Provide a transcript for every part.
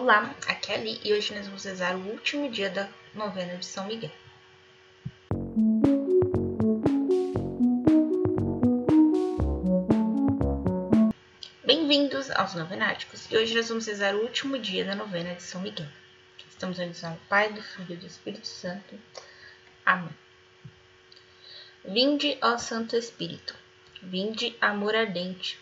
Olá, aqui é a Li e hoje nós vamos rezar o último dia da novena de São Miguel. Bem-vindos aos Novenáticos e hoje nós vamos rezar o último dia da novena de São Miguel. Estamos rezando ao Pai, do Filho e do Espírito Santo. Amém. Vinde, ó Santo Espírito, vinde, amor ardente,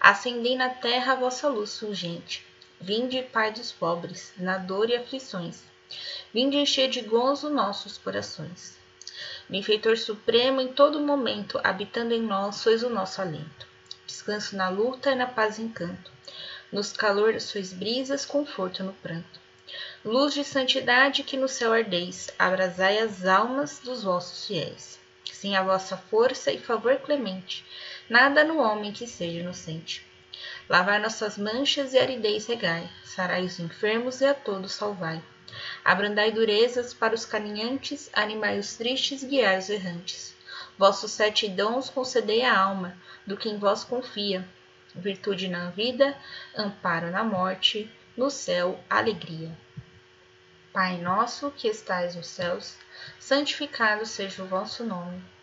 acendei na terra a vossa luz fulgente Vinde, Pai dos pobres, na dor e aflições. Vinde encher de gozo nossos corações. Benfeitor supremo, em todo momento, habitando em nós, sois o nosso alento. Descanso na luta e na paz encanto. Nos calor sois brisas, conforto no pranto. Luz de santidade que no céu ardeis, abrasai as almas dos vossos fiéis. Sem a vossa força e favor clemente, nada no homem que seja inocente. Lavai nossas manchas e aridez regai, sarai os enfermos e a todos salvai. Abrandai durezas para os caminhantes, animai os tristes, guiai os errantes. Vossos sete dons concedei à alma, do que em vós confia. Virtude na vida, amparo na morte, no céu, alegria. Pai nosso que estais nos céus, santificado seja o vosso nome.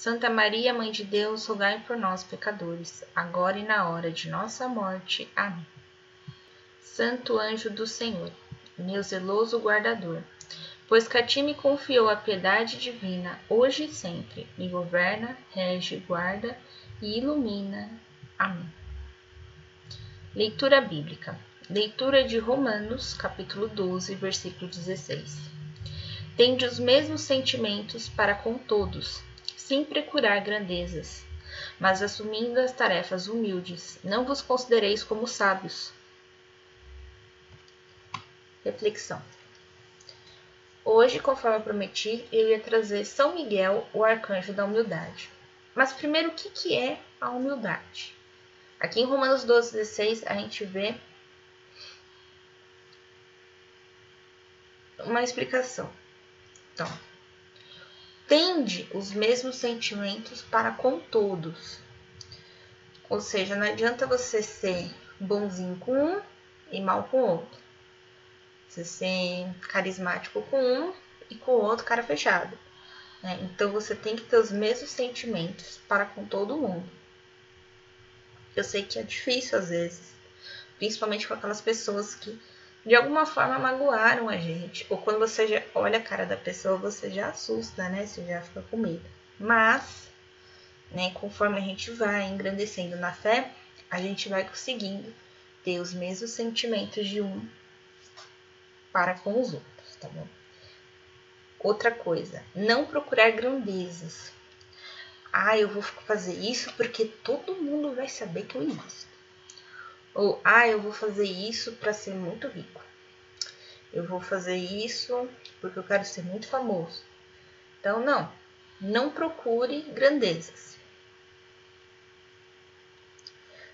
Santa Maria, Mãe de Deus, rogai por nós, pecadores, agora e na hora de nossa morte. Amém. Santo anjo do Senhor, meu zeloso guardador, pois que a ti me confiou a piedade divina, hoje e sempre, me governa, rege, guarda e ilumina. Amém. Leitura bíblica. Leitura de Romanos, capítulo 12, versículo 16. Tende os mesmos sentimentos para com todos sem procurar grandezas, mas assumindo as tarefas humildes, não vos considereis como sábios. Reflexão. Hoje, conforme prometi, eu ia trazer São Miguel, o arcanjo da humildade. Mas primeiro, o que, que é a humildade? Aqui em Romanos 12, 16, a gente vê uma explicação. Então, tende os mesmos sentimentos para com todos. Ou seja, não adianta você ser bonzinho com um e mal com o outro. Você ser carismático com um e com o outro cara fechado. Né? Então você tem que ter os mesmos sentimentos para com todo mundo. Eu sei que é difícil às vezes, principalmente com aquelas pessoas que de alguma forma magoaram a gente. Ou quando você já olha a cara da pessoa, você já assusta, né? Você já fica com medo. Mas, né, conforme a gente vai engrandecendo na fé, a gente vai conseguindo ter os mesmos sentimentos de um para com os outros, tá bom? Outra coisa, não procurar grandezas. Ah, eu vou fazer isso porque todo mundo vai saber que eu existo. Ou, ah, eu vou fazer isso para ser muito rico. Eu vou fazer isso porque eu quero ser muito famoso. Então, não. Não procure grandezas.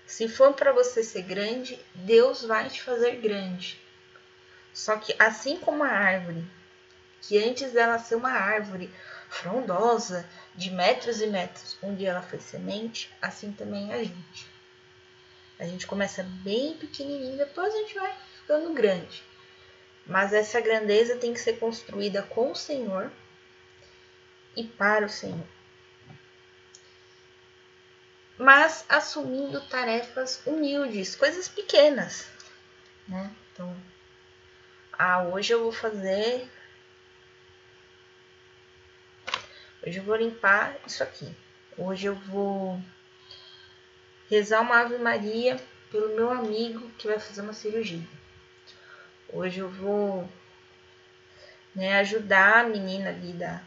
Se for para você ser grande, Deus vai te fazer grande. Só que assim como a árvore, que antes dela ser uma árvore frondosa, de metros e metros, onde ela foi semente, assim também é a gente. A gente começa bem pequenininho, depois a gente vai ficando grande. Mas essa grandeza tem que ser construída com o Senhor e para o Senhor. Mas assumindo tarefas humildes, coisas pequenas, né? Então, ah, hoje eu vou fazer. Hoje eu vou limpar isso aqui. Hoje eu vou rezar uma Ave Maria pelo meu amigo que vai fazer uma cirurgia. Hoje eu vou né, ajudar a menina ali da,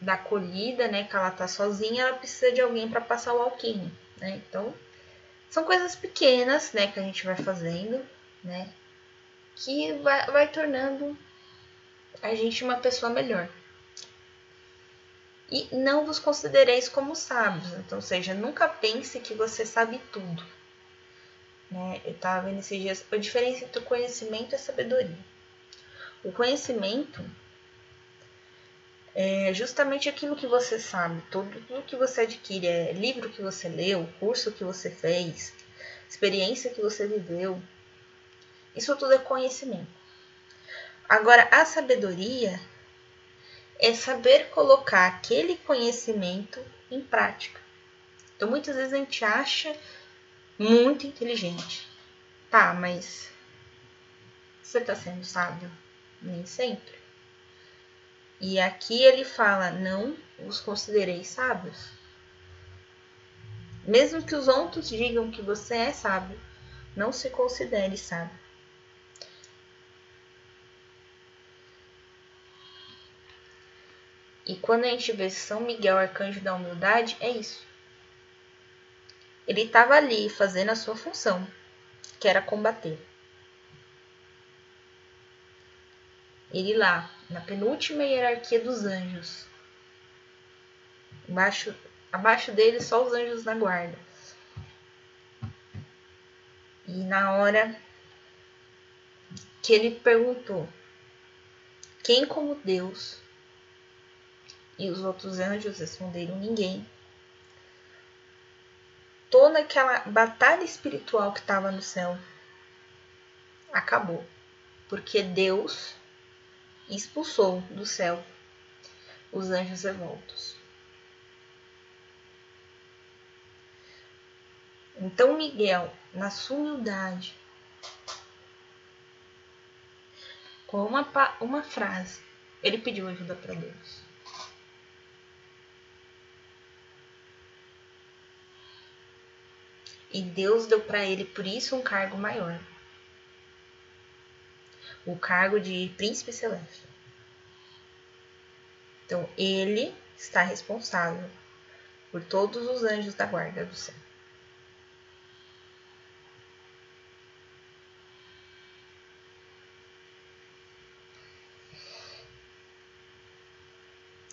da acolhida, né? Que ela tá sozinha, ela precisa de alguém para passar o alquinho, né? Então, são coisas pequenas, né, que a gente vai fazendo, né? Que vai, vai tornando a gente uma pessoa melhor. E não vos considereis como sábios. Então, ou seja, nunca pense que você sabe tudo. Né? Eu estava vendo esses dias a diferença entre o conhecimento e a sabedoria. O conhecimento é justamente aquilo que você sabe, tudo, tudo que você adquire, é livro que você leu, curso que você fez, experiência que você viveu. Isso tudo é conhecimento. Agora, a sabedoria é saber colocar aquele conhecimento em prática. Então, muitas vezes a gente acha muito inteligente. Tá, mas você está sendo sábio? Nem sempre. E aqui ele fala: não os considerei sábios. Mesmo que os outros digam que você é sábio, não se considere sábio. E quando a gente vê São Miguel, arcanjo da humildade, é isso. Ele estava ali fazendo a sua função, que era combater. Ele lá, na penúltima hierarquia dos anjos. Abaixo, abaixo dele, só os anjos na guarda. E na hora que ele perguntou: Quem como Deus e os outros anjos responderam: Ninguém. Toda aquela batalha espiritual que estava no céu acabou, porque Deus expulsou do céu os anjos revoltos. Então Miguel, na sua humildade, com uma, uma frase, ele pediu ajuda para Deus. E Deus deu para ele por isso um cargo maior o cargo de príncipe celeste. Então, ele está responsável por todos os anjos da guarda do céu.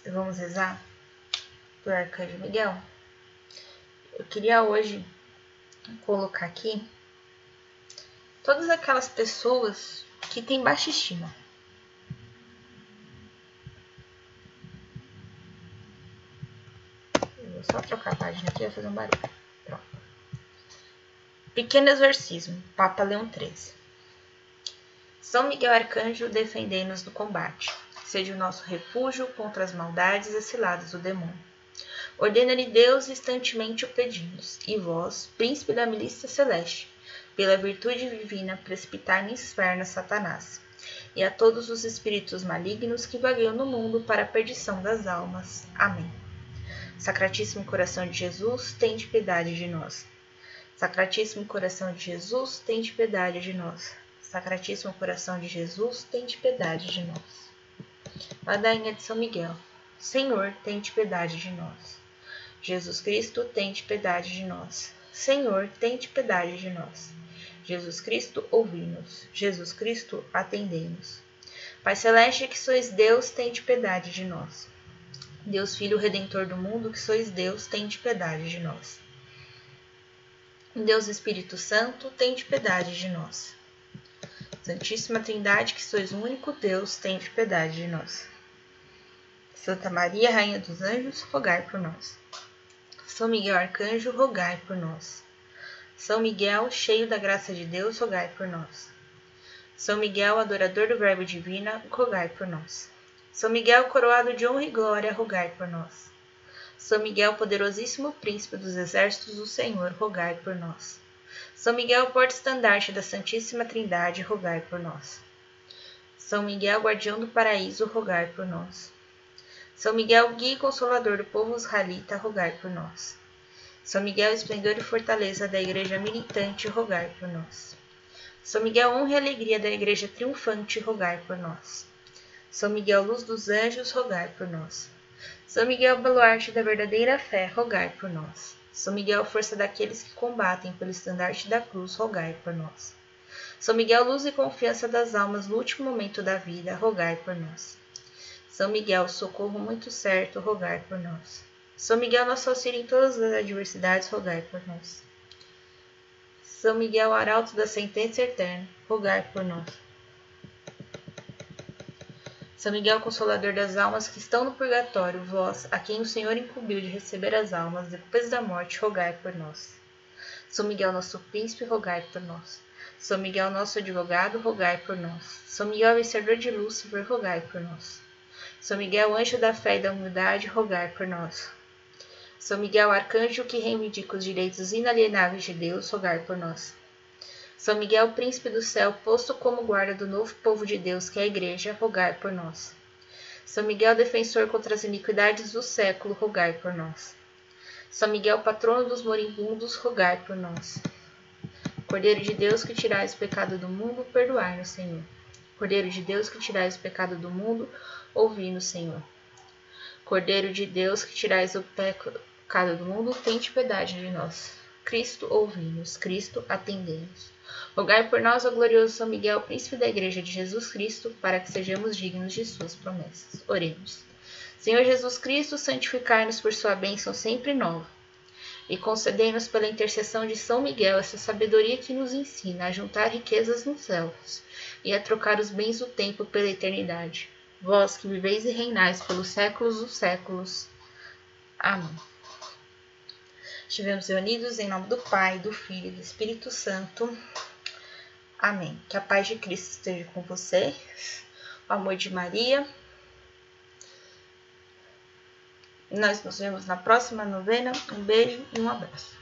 Vamos rezar por Arcanjo Miguel. Eu queria hoje colocar aqui todas aquelas pessoas que têm baixa estima. Eu vou só trocar a página aqui e fazer um barulho. Pronto. Pequeno exorcismo, Papa Leão XIII. São Miguel Arcanjo, defendei-nos do combate. Seja o nosso refúgio contra as maldades e ciladas do demônio. Ordena-lhe Deus instantemente o pedimos, e vós, príncipe da milícia celeste, pela virtude divina, precipitar no inferno Satanás, e a todos os espíritos malignos que vagueiam no mundo para a perdição das almas. Amém. Sacratíssimo coração de Jesus, tende piedade de nós. Sacratíssimo coração de Jesus, tende piedade de nós. Sacratíssimo coração de Jesus, tende piedade de nós. Ladainha de São Miguel, Senhor, tende piedade de nós. Jesus Cristo, tente piedade de nós. Senhor, tente piedade de nós. Jesus Cristo, ouvi-nos. Jesus Cristo, atendei-nos. Pai Celeste, que sois Deus, tente piedade de nós. Deus Filho Redentor do mundo, que sois Deus, tente piedade de nós. Deus Espírito Santo, tente piedade de nós. Santíssima Trindade, que sois o único Deus, tente piedade de nós. Santa Maria, Rainha dos Anjos, rogai por nós. São Miguel Arcanjo, rogai por nós. São Miguel, cheio da graça de Deus, rogai por nós. São Miguel, adorador do Verbo Divino, rogai por nós. São Miguel, coroado de honra e glória, rogai por nós. São Miguel, poderosíssimo príncipe dos exércitos do Senhor, rogai por nós. São Miguel, porta-estandarte da Santíssima Trindade, rogai por nós. São Miguel, guardião do paraíso, rogai por nós. São Miguel, guia e consolador do povo israelita, rogai por nós. São Miguel, esplendor e fortaleza da igreja militante, rogai por nós. São Miguel, honra e alegria da igreja triunfante, rogai por nós. São Miguel, luz dos anjos, rogai por nós. São Miguel, baluarte da verdadeira fé, rogai por nós. São Miguel, força daqueles que combatem pelo estandarte da cruz, rogai por nós. São Miguel, luz e confiança das almas no último momento da vida, rogai por nós. São Miguel, socorro muito certo, rogai por nós. São Miguel, nosso auxílio em todas as adversidades, rogai por nós. São Miguel, arauto da sentença eterna, rogai por nós. São Miguel, consolador das almas que estão no purgatório, vós, a quem o Senhor incumbiu de receber as almas depois da morte, rogai por nós. São Miguel, nosso príncipe, rogai por nós. São Miguel, nosso advogado, rogai por nós. São Miguel, vencedor de Lúcifer, rogai por nós. São Miguel, anjo da fé e da humildade, rogai por nós. São Miguel, arcanjo que reivindica os direitos inalienáveis de Deus, rogai por nós. São Miguel, príncipe do céu, posto como guarda do novo povo de Deus, que é a Igreja, rogai por nós. São Miguel, defensor contra as iniquidades do século, rogai por nós. São Miguel, patrono dos moribundos, rogai por nós. Cordeiro de Deus, que tirais o pecado do mundo, perdoai-nos, Senhor. Cordeiro de Deus, que tirais o pecado do mundo, ouvi-nos, Senhor. Cordeiro de Deus, que tirais o pecado do mundo, tente piedade de nós. Cristo, ouvi-nos. Cristo, atendei-nos. Rogai por nós, ó glorioso São Miguel, príncipe da Igreja de Jesus Cristo, para que sejamos dignos de suas promessas. Oremos. Senhor Jesus Cristo, santificai-nos por sua bênção sempre nova. E concedei-nos pela intercessão de São Miguel essa sabedoria que nos ensina a juntar riquezas nos céus e a trocar os bens do tempo pela eternidade. Vós que viveis e reinais pelos séculos dos séculos. Amém. Estivemos reunidos em nome do Pai, do Filho e do Espírito Santo. Amém. Que a paz de Cristo esteja com você, o amor de Maria. Nós nos vemos na próxima novena. Um beijo e um abraço.